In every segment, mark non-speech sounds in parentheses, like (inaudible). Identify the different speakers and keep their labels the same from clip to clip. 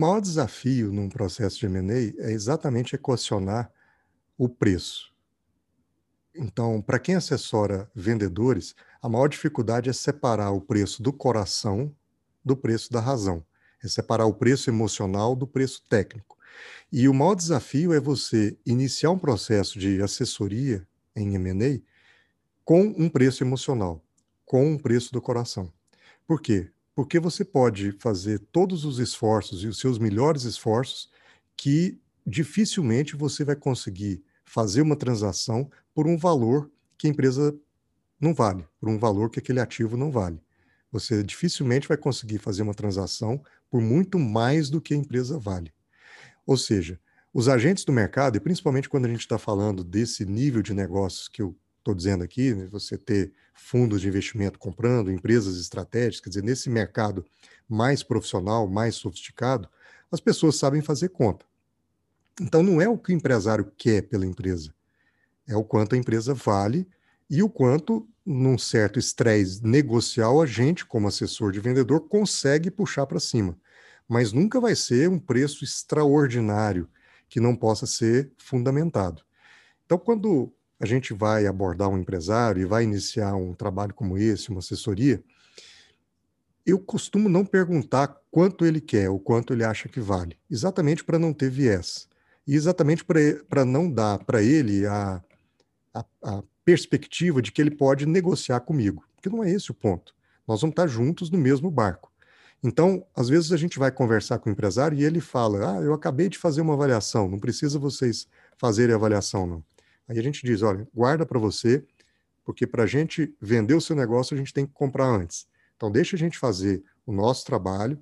Speaker 1: maior desafio num processo de M&A é exatamente equacionar o preço. Então, para quem assessora vendedores, a maior dificuldade é separar o preço do coração do preço da razão, é separar o preço emocional do preço técnico. E o maior desafio é você iniciar um processo de assessoria em M&A com um preço emocional, com um preço do coração. Por quê? Porque você pode fazer todos os esforços e os seus melhores esforços que dificilmente você vai conseguir fazer uma transação por um valor que a empresa não vale, por um valor que aquele ativo não vale. Você dificilmente vai conseguir fazer uma transação por muito mais do que a empresa vale. Ou seja, os agentes do mercado, e principalmente quando a gente está falando desse nível de negócios que eu estou dizendo aqui, né, você ter fundos de investimento comprando, empresas estratégicas, quer dizer, nesse mercado mais profissional, mais sofisticado, as pessoas sabem fazer conta. Então, não é o que o empresário quer pela empresa, é o quanto a empresa vale e o quanto, num certo estresse negocial, a gente, como assessor de vendedor, consegue puxar para cima. Mas nunca vai ser um preço extraordinário que não possa ser fundamentado. Então, quando a gente vai abordar um empresário e vai iniciar um trabalho como esse, uma assessoria, eu costumo não perguntar quanto ele quer ou quanto ele acha que vale, exatamente para não ter viés. E exatamente para não dar para ele a, a, a, perspectiva de que ele pode negociar comigo, porque não é esse o ponto. Nós vamos estar juntos no mesmo barco. Então, às vezes a gente vai conversar com o empresário e ele fala: Ah, eu acabei de fazer uma avaliação, não precisa vocês fazerem avaliação, não. Aí a gente diz: olha, guarda para você, porque para a gente vender o seu negócio, a gente tem que comprar antes. Então, deixa a gente fazer o nosso trabalho,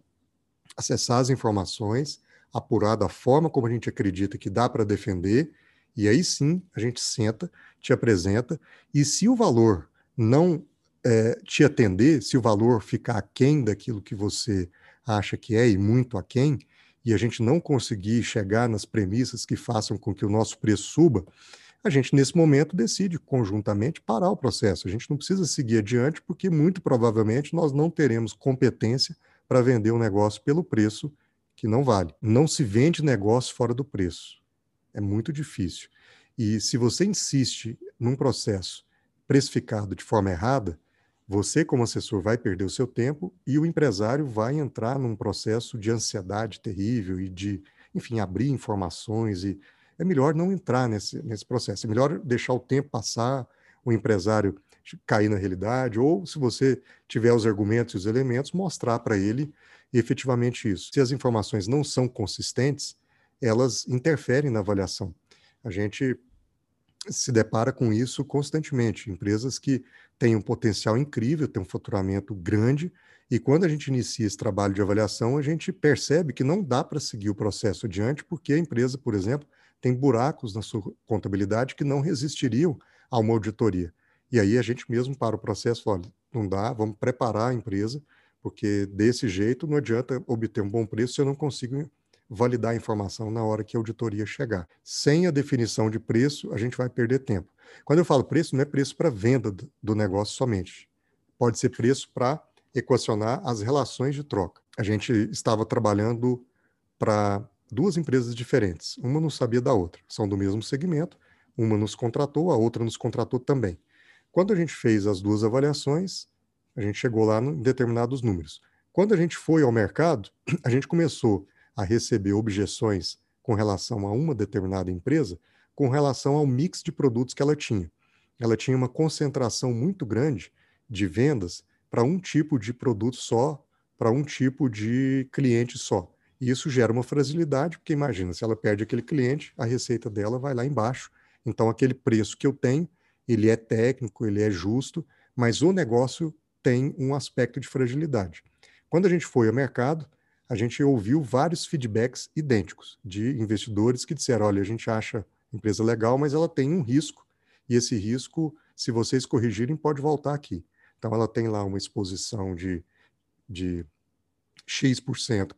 Speaker 1: acessar as informações, apurar da forma como a gente acredita que dá para defender, e aí sim a gente senta, te apresenta, e se o valor não é, te atender, se o valor ficar aquém daquilo que você acha que é, e muito aquém, e a gente não conseguir chegar nas premissas que façam com que o nosso preço suba, a gente, nesse momento, decide conjuntamente parar o processo. A gente não precisa seguir adiante, porque muito provavelmente nós não teremos competência para vender um negócio pelo preço que não vale. Não se vende negócio fora do preço. É muito difícil. E se você insiste num processo precificado de forma errada, você, como assessor, vai perder o seu tempo e o empresário vai entrar num processo de ansiedade terrível e de, enfim, abrir informações e é melhor não entrar nesse, nesse processo. É melhor deixar o tempo passar, o empresário cair na realidade, ou se você tiver os argumentos e os elementos, mostrar para ele efetivamente isso. Se as informações não são consistentes, elas interferem na avaliação. A gente se depara com isso constantemente. Empresas que têm um potencial incrível, têm um faturamento grande, e quando a gente inicia esse trabalho de avaliação, a gente percebe que não dá para seguir o processo adiante, porque a empresa, por exemplo, tem buracos na sua contabilidade que não resistiriam a uma auditoria. E aí a gente mesmo para o processo, fala, não dá, vamos preparar a empresa, porque desse jeito não adianta obter um bom preço se eu não consigo validar a informação na hora que a auditoria chegar. Sem a definição de preço, a gente vai perder tempo. Quando eu falo preço, não é preço para venda do negócio somente. Pode ser preço para equacionar as relações de troca. A gente estava trabalhando para duas empresas diferentes. Uma não sabia da outra. São do mesmo segmento. Uma nos contratou, a outra nos contratou também. Quando a gente fez as duas avaliações, a gente chegou lá em determinados números. Quando a gente foi ao mercado, (clears throat) a gente começou a receber objeções com relação a uma determinada empresa, com relação ao mix de produtos que ela tinha. Ela tinha uma concentração muito grande de vendas para um tipo de produto só, para um tipo de cliente só. E isso gera uma fragilidade, porque imagina, se ela perde aquele cliente, a receita dela vai lá embaixo. Então, aquele preço que eu tenho, ele é técnico, ele é justo, mas o negócio tem um aspecto de fragilidade. Quando a gente foi ao mercado, a gente ouviu vários feedbacks idênticos de investidores que disseram: olha, a gente acha a empresa legal, mas ela tem um risco, e esse risco, se vocês corrigirem, pode voltar aqui. Então, ela tem lá uma exposição de, de X%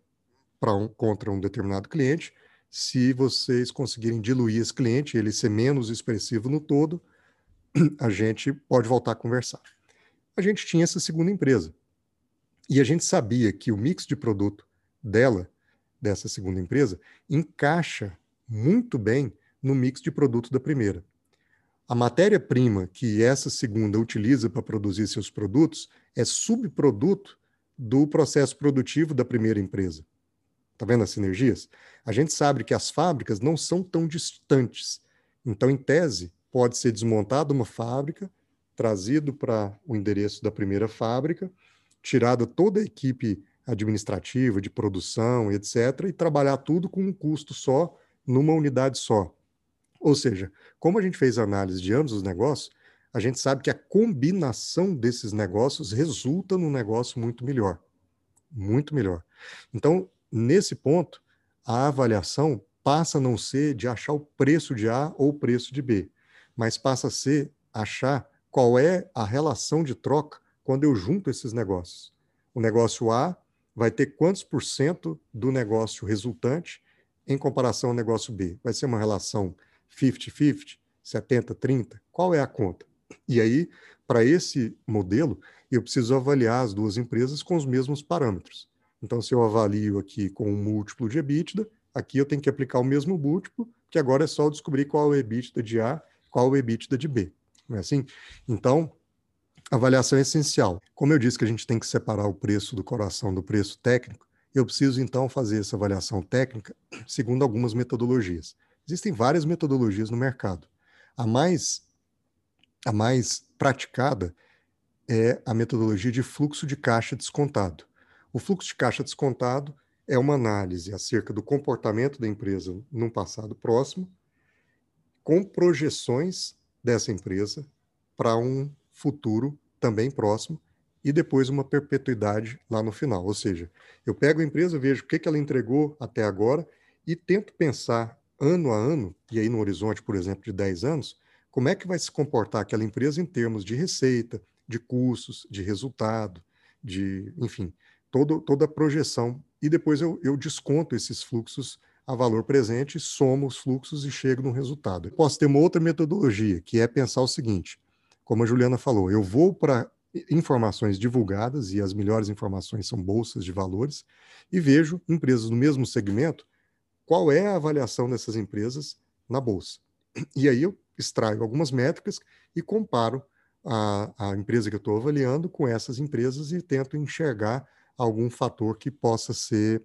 Speaker 1: para um, contra um determinado cliente. Se vocês conseguirem diluir esse cliente, ele ser menos expressivo no todo, (clears throat) a gente pode voltar a conversar. A gente tinha essa segunda empresa. E a gente sabia que o mix de produto dela dessa segunda empresa encaixa muito bem no mix de produto da primeira. A matéria-prima que essa segunda utiliza para produzir seus produtos é subproduto do processo produtivo da primeira empresa. Está vendo as sinergias? A gente sabe que as fábricas não são tão distantes. Então, em tese, pode ser desmontada uma fábrica, trazido para o endereço da primeira fábrica, tirada toda a equipe administrativa, de produção, etc., e trabalhar tudo com um custo só, numa unidade só. Ou seja, como a gente fez análise de ambos os negócios, a gente sabe que a combinação desses negócios resulta num negócio muito melhor. Muito melhor. Então, nesse ponto, a avaliação passa a não ser de achar o preço de A ou o preço de B, mas passa a ser achar qual é a relação de troca quando eu junto esses negócios. O negócio A vai ter quantos por cento do negócio resultante em comparação ao negócio B? Vai ser uma relação 50-50, 70-30? Qual é a conta? E aí, para esse modelo, eu preciso avaliar as duas empresas com os mesmos parâmetros. Então, se eu avalio aqui com um múltiplo de EBITDA, aqui eu tenho que aplicar o mesmo múltiplo, que agora é só descobrir qual é o EBITDA de A, qual é o EBITDA de B. Não é assim? Então, avaliação é essencial. Como eu disse que a gente tem que separar o preço do coração do preço técnico, eu preciso então fazer essa avaliação técnica segundo algumas metodologias. Existem várias metodologias no mercado. A mais, a mais praticada é a metodologia de fluxo de caixa descontado. O fluxo de caixa descontado é uma análise acerca do comportamento da empresa num passado próximo, com projeções dessa empresa para um futuro também próximo e depois uma perpetuidade lá no final. Ou seja, eu pego a empresa, vejo o que, que ela entregou até agora e tento pensar ano a ano, e aí no horizonte, por exemplo, de 10 anos, como é que vai se comportar aquela empresa em termos de receita, de custos, de resultado, de, enfim, todo, toda a projeção. E depois eu, eu desconto esses fluxos a valor presente, somo os fluxos e chego no resultado. Eu posso ter uma outra metodologia, que é pensar o seguinte: como a Juliana falou, eu vou para informações divulgadas, e as melhores informações são bolsas de valores, e vejo empresas no mesmo segmento qual é a avaliação dessas empresas na bolsa. E aí eu extraio algumas métricas e comparo a, a empresa que eu estou avaliando com essas empresas e tento enxergar algum fator que possa ser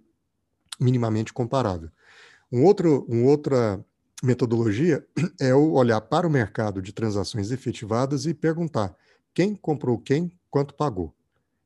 Speaker 1: minimamente comparável. Um outro, uma outra metodologia (clears throat) é o olhar para o mercado de transações efetivadas e perguntar quem comprou quem, quanto pagou.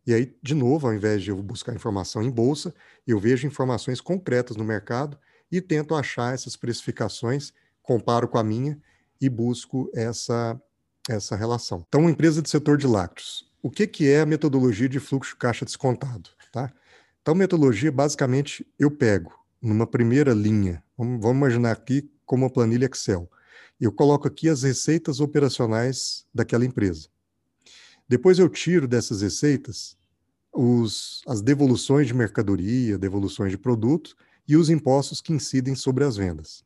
Speaker 1: E aí, de novo, ao invés de eu buscar informação em bolsa, eu vejo informações concretas no mercado e tento achar essas precificações, comparo com a minha e busco essa, essa relação. Então, uma empresa do setor de lácteos. O que, que é a metodologia de fluxo de caixa descontado? Tá? Então, metodologia, basicamente, eu pego numa primeira linha, vamos, vamos imaginar aqui como uma planilha Excel. Eu coloco aqui as receitas operacionais daquela empresa. Depois eu tiro dessas receitas os, as devoluções de mercadoria, devoluções de produto e os impostos que incidem sobre as vendas.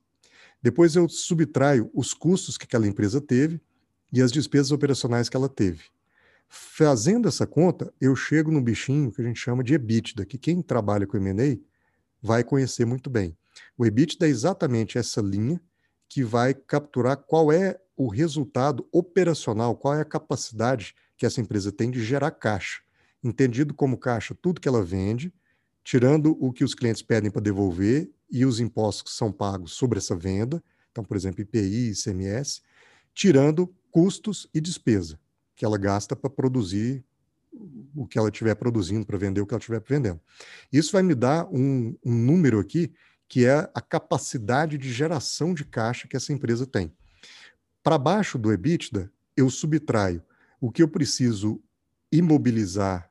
Speaker 1: Depois eu subtraio os custos que aquela empresa teve e as despesas operacionais que ela teve. Fazendo essa conta, eu chego no bichinho que a gente chama de EBITDA, que quem trabalha com M&A vai conhecer muito bem. O EBITDA é exatamente essa linha que vai capturar qual é o resultado operacional, qual é a capacidade que essa empresa tem de gerar caixa. Entendido como caixa tudo que ela vende, tirando o que os clientes pedem para devolver e os impostos que são pagos sobre essa venda, então, por exemplo, IPI, ICMS, tirando custos e despesa que ela gasta para produzir o que ela estiver produzindo, para vender o que ela estiver vendendo. Isso vai me dar um, um número aqui que é a capacidade de geração de caixa que essa empresa tem. Para baixo do EBITDA, eu subtraio o que eu preciso imobilizar,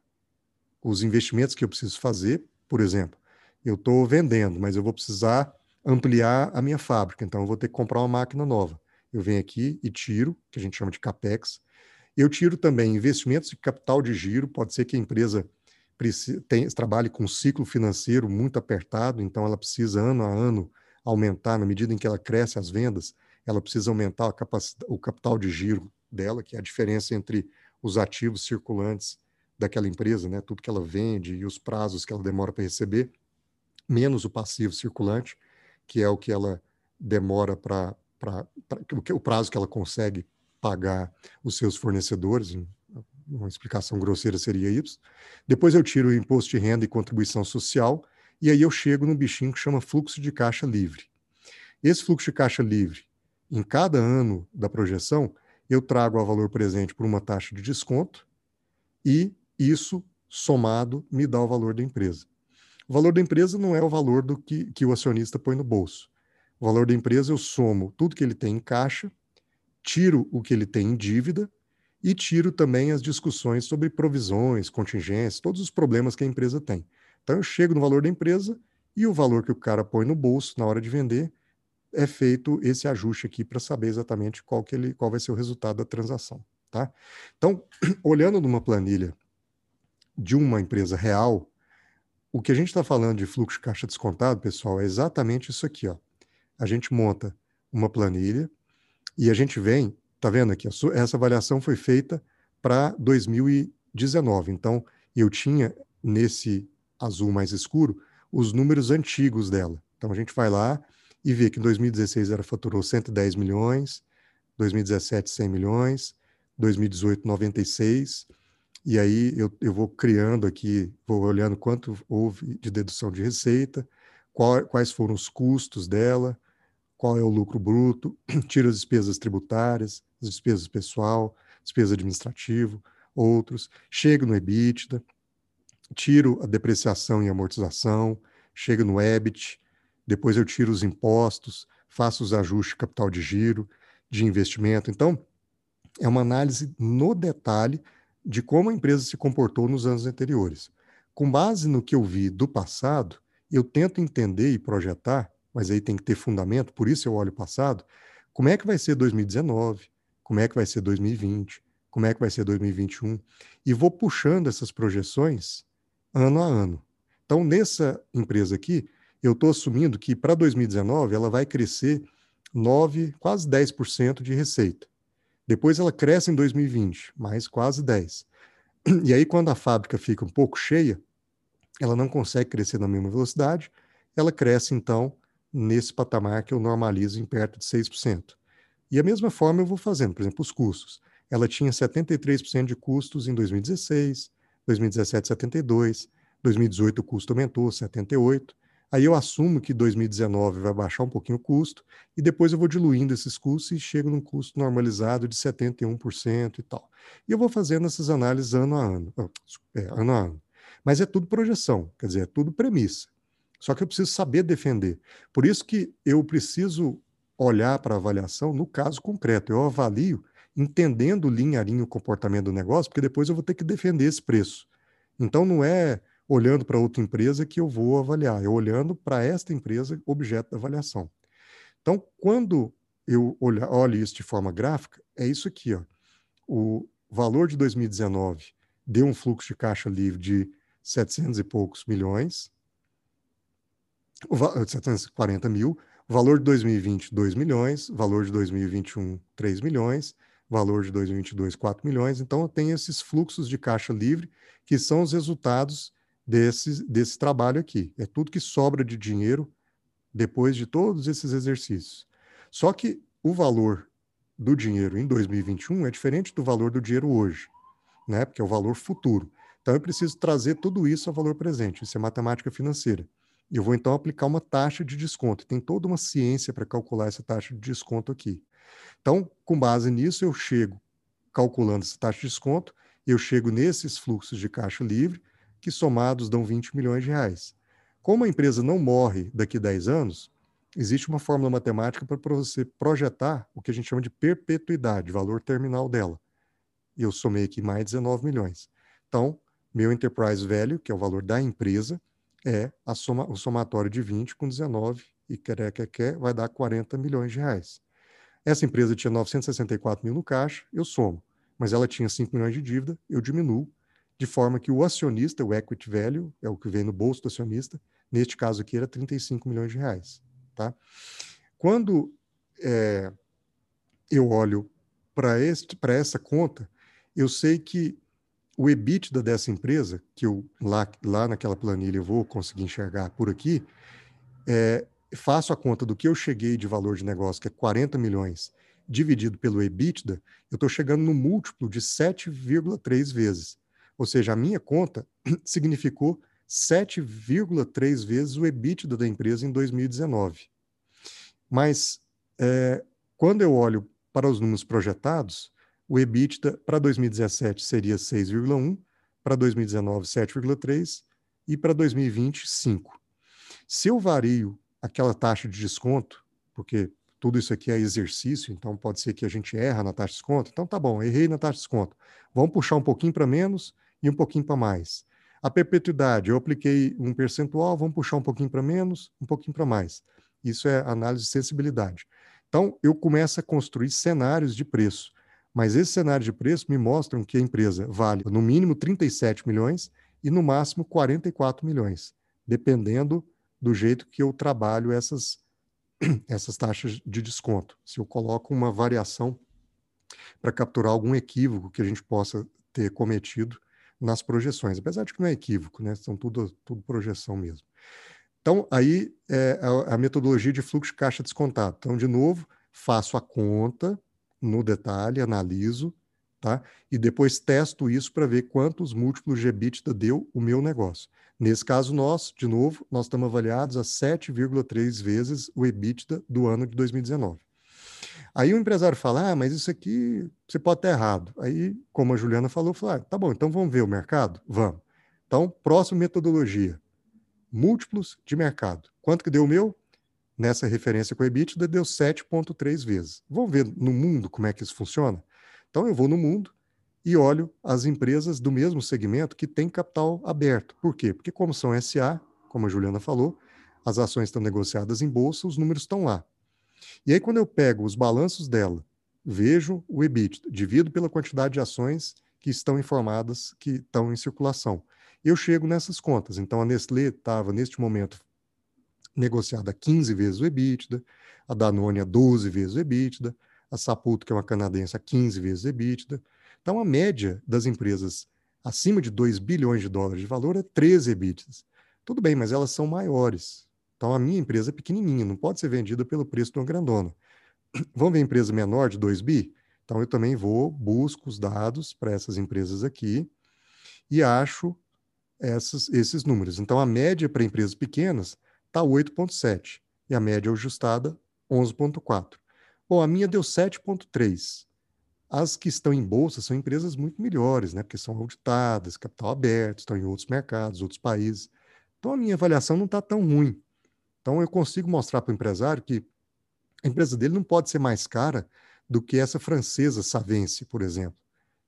Speaker 1: os investimentos que eu preciso fazer por exemplo, eu estou vendendo, mas eu vou precisar ampliar a minha fábrica, então eu vou ter que comprar uma máquina nova. Eu venho aqui e tiro, que a gente chama de capex. Eu tiro também investimentos de capital de giro, pode ser que a empresa tem, trabalhe com um ciclo financeiro muito apertado, então ela precisa ano a ano aumentar, na medida em que ela cresce as vendas, ela precisa aumentar o capital de giro dela, que é a diferença entre os ativos circulantes daquela empresa, né, tudo que ela vende e os prazos que ela demora para receber. menos o passivo circulante, que é o que ela demora para o prazo que ela consegue pagar os seus fornecedores, uma explicação grosseira seria isso. Depois eu tiro o imposto de renda e contribuição social, e aí eu chego no bichinho que chama fluxo de caixa livre. Esse fluxo de caixa livre, em cada ano da projeção, eu trago a valor presente por uma taxa de desconto, e isso somado me dá o valor da empresa. O valor da empresa não é o valor do que, que o acionista põe no bolso. O valor da empresa eu somo tudo que ele tem em caixa tiro o que ele tem em dívida e tiro também as discussões sobre provisões, contingências, todos os problemas que a empresa tem. Então eu chego no valor da empresa e o valor que o cara põe no bolso na hora de vender é feito esse ajuste aqui para saber exatamente qual, que ele, qual vai ser o resultado da transação. Tá? Então, (clears throat) olhando numa planilha de uma empresa real, o que a gente está falando de fluxo de caixa descontado, pessoal, é exatamente isso aqui. Ó. A gente monta uma planilha e a gente vem, tá vendo aqui, essa avaliação foi feita para 2019. Então, eu tinha nesse azul mais escuro os números antigos dela. Então, a gente vai lá e vê que em 2016 ela faturou 110 milhões, 2017 100 milhões, 2018 96, e aí eu, eu vou criando aqui, vou olhando quanto houve de dedução de receita, qual, quais foram os custos dela, qual é o lucro bruto, (clears throat) tiro as despesas tributárias, as despesas pessoal, despesa administrativa, outros, chego no EBITDA, tiro a depreciação e amortização, chego no EBIT, depois eu tiro os impostos, faço os ajustes de capital de giro, de investimento. Então, é uma análise no detalhe de como a empresa se comportou nos anos anteriores. Com base no que eu vi do passado, eu tento entender e projetar mas aí tem que ter fundamento, por isso eu olho o passado. Como é que vai ser 2019? Como é que vai ser 2020? Como é que vai ser 2021? E vou puxando essas projeções ano a ano. Então, nessa empresa aqui, eu estou assumindo que para 2019 ela vai crescer 9, quase 10% de receita. Depois ela cresce em 2020, mais quase 10. E aí, quando a fábrica fica um pouco cheia, ela não consegue crescer na mesma velocidade, ela cresce então nesse patamar que eu normalizo em perto de 6%. E a mesma forma eu vou fazendo, por exemplo, os custos. Ela tinha 73% de custos em 2016, 2017 72, 2018 o custo aumentou 78. Aí eu assumo que 2019 vai baixar um pouquinho o custo e depois eu vou diluindo esses custos e chego num custo normalizado de 71% e tal. E eu vou fazendo essas análises ano a ano, é, ano a ano. Mas é tudo projeção, quer dizer, é tudo premissa. Só que eu preciso saber defender. Por isso que eu preciso olhar para a avaliação no caso concreto. Eu avalio entendendo linha a linha o comportamento do negócio, porque depois eu vou ter que defender esse preço. Então não é olhando para outra empresa que eu vou avaliar, é olhando para esta empresa objeto da avaliação. Então, quando eu olho, olho isso de forma gráfica, é isso aqui, ó. O valor de 2019 deu um fluxo de caixa livre de 700 e poucos milhões, o 740 mil, valor de 2020, 2 milhões, valor de 2021, 3 milhões, valor de 2022, 4 milhões. Então, tenho esses fluxos de caixa livre, que são os resultados desse, desse trabalho aqui. É tudo que sobra de dinheiro depois de todos esses exercícios. Só que o valor do dinheiro em 2021 é diferente do valor do dinheiro hoje, né? Porque é o valor futuro. Então, eu preciso trazer tudo isso ao valor presente. Isso é matemática financeira. Eu vou então aplicar uma taxa de desconto. Tem toda uma ciência para calcular essa taxa de desconto aqui. Então, com base nisso, eu chego calculando essa taxa de desconto, eu chego nesses fluxos de caixa livre, que somados dão 20 milhões de reais. Como a empresa não morre daqui a 10 anos, existe uma fórmula matemática para você projetar o que a gente chama de perpetuidade, valor terminal dela. Eu somei aqui mais 19 milhões. Então, meu enterprise value, que é o valor da empresa, é soma, o somatório de 20 com 19 e quer, quer, quer, vai dar 40 milhões de reais. Essa empresa tinha 964 mil no caixa, eu somo, mas ela tinha 5 milhões de dívida, eu diminuo, de forma que o acionista, o equity value, é o que vem no bolso do acionista, neste caso aqui era 35 milhões de reais. Tá? Quando é, eu olho para essa conta, eu sei que o EBITDA dessa empresa, que eu lá, lá naquela planilha eu vou conseguir enxergar por aqui, é, faço a conta do que eu cheguei de valor de negócio, que é 40 milhões, dividido pelo EBITDA, eu estou chegando no múltiplo de 7,3 vezes. Ou seja, a minha conta (clears throat) significou 7,3 vezes o EBITDA da empresa em 2019. Mas é, quando eu olho para os números projetados, o EBITDA para 2017 seria 6,1, para 2019 7,3 e para 2020 5. Se eu vario aquela taxa de desconto, porque tudo isso aqui é exercício, então pode ser que a gente erra na taxa de desconto. Então tá bom, errei na taxa de desconto. Vamos puxar um pouquinho para menos e um pouquinho para mais. A perpetuidade, eu apliquei um percentual, vamos puxar um pouquinho para menos, um pouquinho para mais. Isso é análise de sensibilidade. Então, eu começo a construir cenários de preço. Mas esses cenários de preço me mostram que a empresa vale no mínimo 37 milhões e no máximo 44 milhões, dependendo do jeito que eu trabalho essas, (clears throat) essas taxas de desconto. Se eu coloco uma variação para capturar algum equívoco que a gente possa ter cometido nas projeções, apesar de que não é equívoco, né? São tudo, tudo projeção mesmo. Então, aí é a, a metodologia de fluxo de caixa descontado. Então, de novo, faço a conta no detalhe, analiso, tá? E depois testo isso para ver quantos múltiplos de EBITDA deu o meu negócio. Nesse caso nosso, de novo, nós estamos avaliados a 7,3 vezes o EBITDA do ano de 2019. Aí o empresário fala, ah, mas isso aqui você pode estar errado. Aí, como a Juliana falou, falou, ah, tá bom, então vamos ver o mercado? Vamos. Então, próxima metodologia, múltiplos de mercado. Quanto que deu o meu? Nessa referência com o EBITDA, deu 7,3 vezes. Vamos ver no mundo como é que isso funciona? Então, eu vou no mundo e olho as empresas do mesmo segmento que têm capital aberto. Por quê? Porque, como são SA, como a Juliana falou, as ações estão negociadas em bolsa, os números estão lá. E aí, quando eu pego os balanços dela, vejo o EBITDA, divido pela quantidade de ações que estão informadas, que estão em circulação. Eu chego nessas contas. Então, a Nestlé estava, neste momento, negociada 15 vezes o EBITDA, a Danone a 12 vezes o EBITDA, a Saputo, que é uma canadense, a 15 vezes o EBITDA. Então, a média das empresas acima de 2 bilhões de dólares de valor é 13 EBITDAs. Tudo bem, mas elas são maiores. Então, a minha empresa é pequenininha, não pode ser vendida pelo preço de uma grandona. (clears throat) Vamos ver empresa menor de 2 bi? Então, eu também vou, busco os dados para essas empresas aqui e acho essas, esses números. Então, a média para empresas pequenas está 8,7 e a média ajustada 11,4. Bom, a minha deu 7,3. As que estão em bolsa são empresas muito melhores, né? Porque são auditadas, capital aberto, estão em outros mercados, outros países. Então a minha avaliação não está tão ruim. Então eu consigo mostrar para o empresário que a empresa dele não pode ser mais cara do que essa francesa Savence, por exemplo,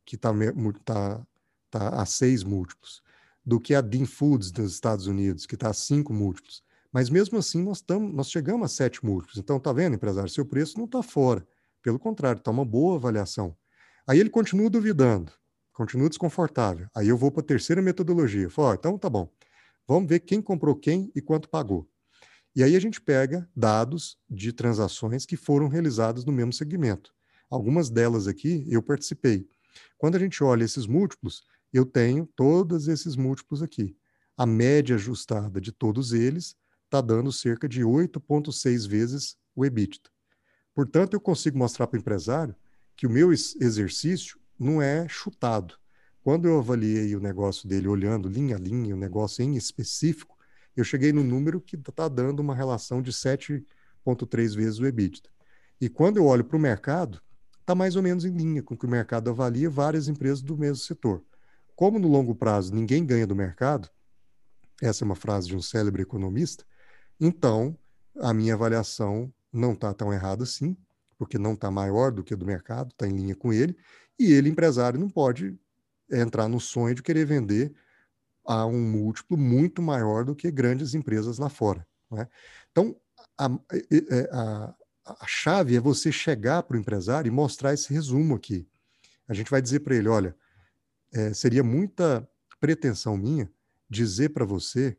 Speaker 1: que está tá, tá a seis múltiplos, do que a Dean Foods dos Estados Unidos, que está a cinco múltiplos. Mas mesmo assim, nós, tamo, nós chegamos a sete múltiplos. Então, tá vendo, empresário? Seu preço não está fora. Pelo contrário, está uma boa avaliação. Aí ele continua duvidando, continua desconfortável. Aí eu vou para a terceira metodologia. Falo, oh, então tá bom. Vamos ver quem comprou quem e quanto pagou. E aí a gente pega dados de transações que foram realizadas no mesmo segmento. Algumas delas aqui eu participei. Quando a gente olha esses múltiplos, eu tenho todos esses múltiplos aqui. A média ajustada de todos eles está dando cerca de 8,6 vezes o EBITDA. Portanto, eu consigo mostrar para o empresário que o meu exercício não é chutado. Quando eu avaliei o negócio dele olhando linha a linha, o negócio em específico, eu cheguei no número que está dando uma relação de 7,3 vezes o EBITDA. E quando eu olho para o mercado, está mais ou menos em linha com o que o mercado avalia várias empresas do mesmo setor. Como no longo prazo ninguém ganha do mercado, essa é uma frase de um célebre economista, então, a minha avaliação não está tão errada assim, porque não está maior do que a do mercado, está em linha com ele, e ele, empresário, não pode entrar no sonho de querer vender a um múltiplo muito maior do que grandes empresas lá fora. É? Então, a, a, a, chave é você chegar para o empresário e mostrar esse resumo aqui. A gente vai dizer para ele: olha, é, seria muita pretensão minha dizer para você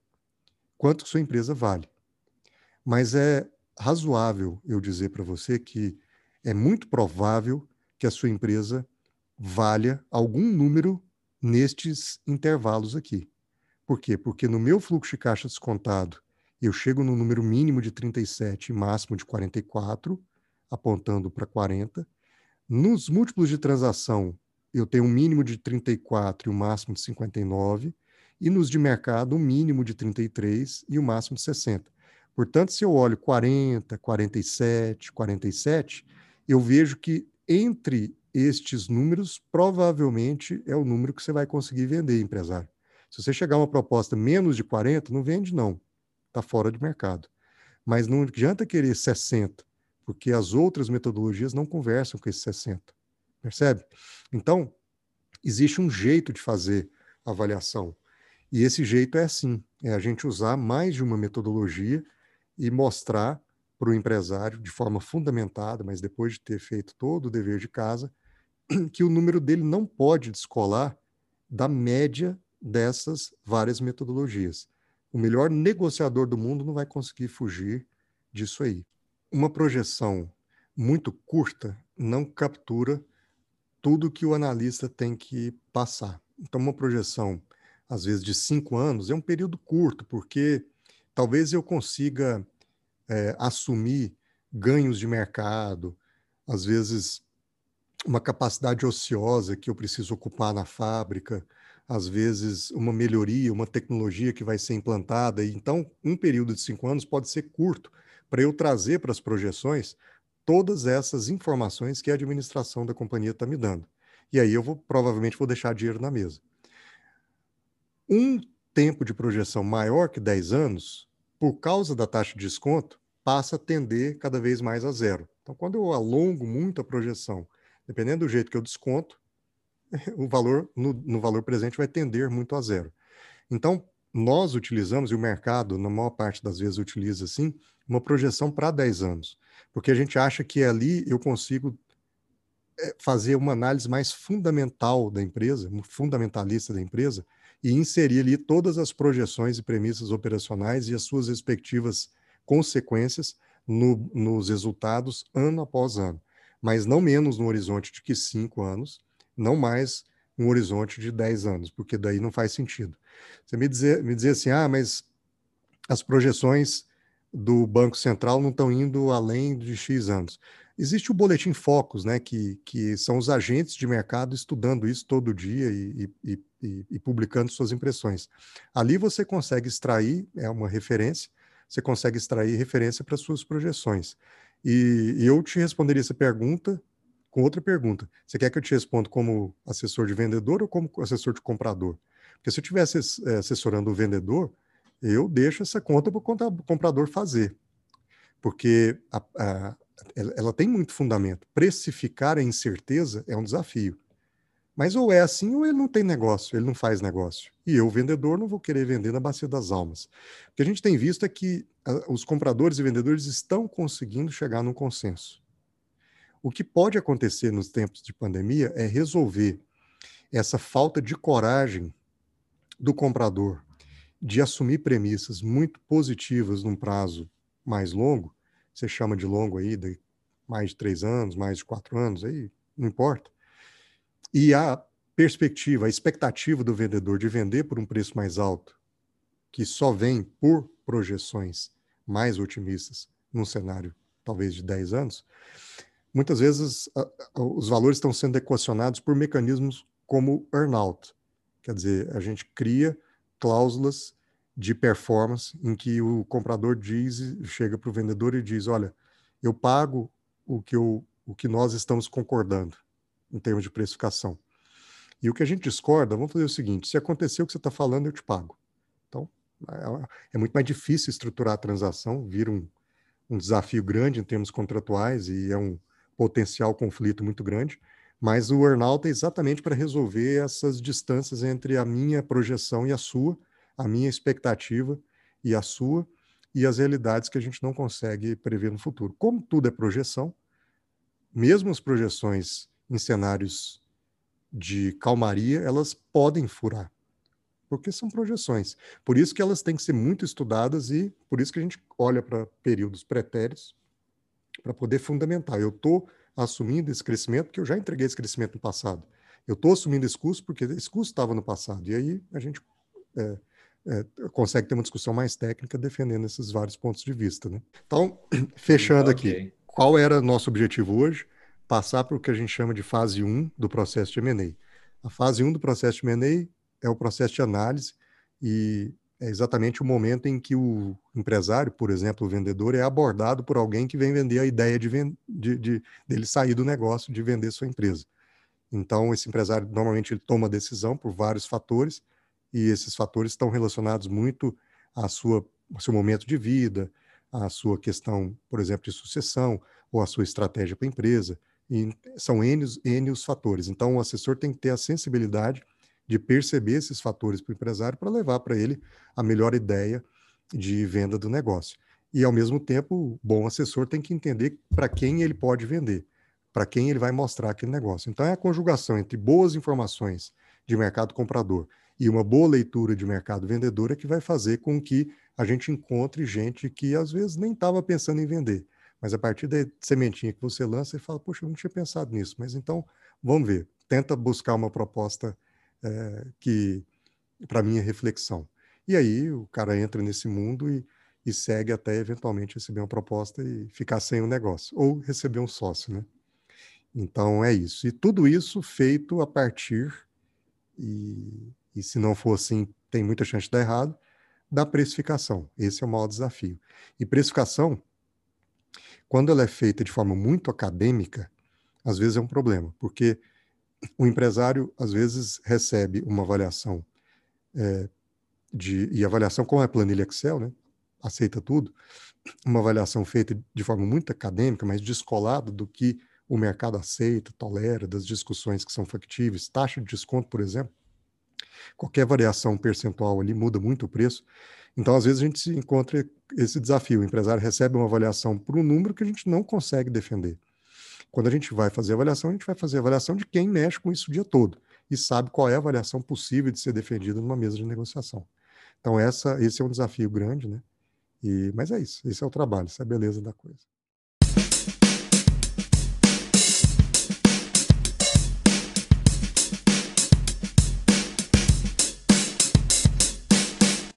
Speaker 1: quanto sua empresa vale. Mas é razoável eu dizer para você que é muito provável que a sua empresa valha algum número nestes intervalos aqui. Por quê? Porque no meu fluxo de caixa descontado, eu chego no número mínimo de 37 e máximo de 44, apontando para 40. Nos múltiplos de transação, eu tenho um mínimo de 34 e um máximo de 59. E nos de mercado, um mínimo de 33 e um máximo de 60. Portanto, se eu olho 40, 47, 47, eu vejo que entre estes números, provavelmente é o número que você vai conseguir vender, empresário. Se você chegar a uma proposta menos de 40, não vende, não. Está fora de mercado. Mas não adianta querer 60, porque as outras metodologias não conversam com esses 60. Percebe? Então, existe um jeito de fazer avaliação. E esse jeito é assim: é a gente usar mais de uma metodologia e mostrar para o empresário, de forma fundamentada, mas depois de ter feito todo o dever de casa, (clears throat) que o número dele não pode descolar da média dessas várias metodologias. O melhor negociador do mundo não vai conseguir fugir disso aí. Uma projeção muito curta não captura tudo que o analista tem que passar. Então, uma projeção, às vezes, de cinco anos é um período curto, porque talvez eu consiga é, assumir ganhos de mercado, às vezes uma capacidade ociosa que eu preciso ocupar na fábrica, às vezes uma melhoria, uma tecnologia que vai ser implantada. E, então, um período de cinco anos pode ser curto para eu trazer para as projeções todas essas informações que a administração da companhia está me dando. E aí eu vou provavelmente vou deixar dinheiro na mesa. Um tempo de projeção maior que 10 anos, por causa da taxa de desconto, passa a tender cada vez mais a zero. Então, quando eu alongo muito a projeção, dependendo do jeito que eu desconto, (laughs) o valor no, no, valor presente vai tender muito a zero. Então, nós utilizamos, e o mercado, na maior parte das vezes, utiliza assim, uma projeção para 10 anos, porque a gente acha que ali eu consigo eh, fazer uma análise mais fundamental da empresa, fundamentalista da empresa, e inserir ali todas as projeções e premissas operacionais e as suas respectivas consequências no, nos resultados ano após ano, mas não menos no horizonte de que cinco anos, não mais um horizonte de 10 anos, porque daí não faz sentido. Você me dizer, me dizer assim, ah, mas as projeções do Banco Central não estão indo além de X anos. Existe o boletim Focus, né, que, que são os agentes de mercado estudando isso todo dia e, e, e, e publicando suas impressões. Ali você consegue extrair, é uma referência, você consegue extrair referência para suas projeções. E, eu te responderia essa pergunta com outra pergunta. Você quer que eu te responda como assessor de vendedor ou como assessor de comprador? Porque se eu estivesse eh, assessorando o vendedor, eu deixo essa conta para o comprador fazer. Porque a, a, ela tem muito fundamento. Precificar a incerteza é um desafio. Mas ou é assim ou ele não tem negócio, ele não faz negócio. E eu, vendedor, não vou querer vender na bacia das almas. O que a gente tem visto é que a, os compradores e vendedores estão conseguindo chegar num consenso. O que pode acontecer nos tempos de pandemia é resolver essa falta de coragem do comprador de assumir premissas muito positivas num prazo mais longo, você chama de longo aí, de mais de três anos, mais de quatro anos, aí não importa. E a perspectiva, a expectativa do vendedor de vender por um preço mais alto, que só vem por projeções mais otimistas num cenário talvez de 10 anos, muitas vezes a, a, os valores estão sendo equacionados por mecanismos como earnout. Quer dizer, a gente cria cláusulas de performance em que o comprador diz, chega para o vendedor e diz, olha, eu pago o que, eu, o que nós estamos concordando em termos de precificação. E o que a gente discorda, vamos fazer o seguinte: se acontecer o que você está falando, eu te pago. Então, é, é, muito mais difícil estruturar a transação, vira um, um desafio grande em termos contratuais e é um, potencial conflito muito grande, mas o earnout é exatamente para resolver essas distâncias entre a minha projeção e a sua, a minha expectativa e a sua, e as realidades que a gente não consegue prever no futuro. Como tudo é projeção, mesmo as projeções em cenários de calmaria, elas podem furar, porque são projeções. Por isso que elas têm que ser muito estudadas e por isso que a gente olha para períodos pretéritos para poder fundamentar. Eu estou assumindo esse crescimento, porque eu já entreguei esse crescimento no passado. Eu estou assumindo esse custo porque esse custo estava no passado. E aí a gente é, é, consegue ter uma discussão mais técnica defendendo esses vários pontos de vista. Né? Então, (clears throat) fechando okay. aqui, qual era nosso objetivo hoje? Passar para o que a gente chama de fase 1 do processo de M&A. A fase 1 do processo de M&A é o processo de análise e é exatamente o momento em que o empresário, por exemplo, o vendedor, é abordado por alguém que vem vender a ideia de, de, de dele sair do negócio, de vender sua empresa. Então, esse empresário normalmente ele toma decisão por vários fatores, e esses fatores estão relacionados muito à sua, ao seu momento de vida, à sua questão, por exemplo, de sucessão, ou à sua estratégia para a empresa. E são N, N os fatores. Então, o assessor tem que ter a sensibilidade de perceber esses fatores para o empresário para levar para ele a melhor ideia de venda do negócio. E, ao mesmo tempo, o bom assessor tem que entender para quem ele pode vender, para quem ele vai mostrar aquele negócio. Então, é a conjugação entre boas informações de mercado comprador e uma boa leitura de mercado vendedor é que vai fazer com que a gente encontre gente que, às vezes, nem estava pensando em vender. Mas a partir da sementinha que você lança, você fala, poxa, eu não tinha pensado nisso. Mas então, vamos ver. Tenta buscar uma proposta é, que para minha reflexão. E aí o cara entra nesse mundo e, e, segue até eventualmente receber uma proposta e ficar sem o negócio, ou receber um sócio, né? Então é isso. E tudo isso feito a partir, e, e se não for assim, tem muita chance de dar errado, da precificação. Esse é o maior desafio. E precificação, quando ela é feita de forma muito acadêmica, às vezes é um problema, porque o empresário, às vezes, recebe uma avaliação é, de, e avaliação com a planilha Excel, né? aceita tudo, uma avaliação feita de forma muito acadêmica, mas descolada do que o mercado aceita, tolera, das discussões que são factíveis, taxa de desconto, por exemplo. Qualquer variação percentual ali muda muito o preço. Então, às vezes, a gente se encontra esse desafio. O empresário recebe uma avaliação por um número que a gente não consegue defender. Quando a gente vai fazer avaliação, a gente vai fazer avaliação de quem mexe com isso o dia todo e sabe qual é a avaliação possível de ser defendida numa mesa de negociação. Então, essa, esse é um desafio grande, né? E, mas é isso, esse é o trabalho, essa é a beleza da coisa.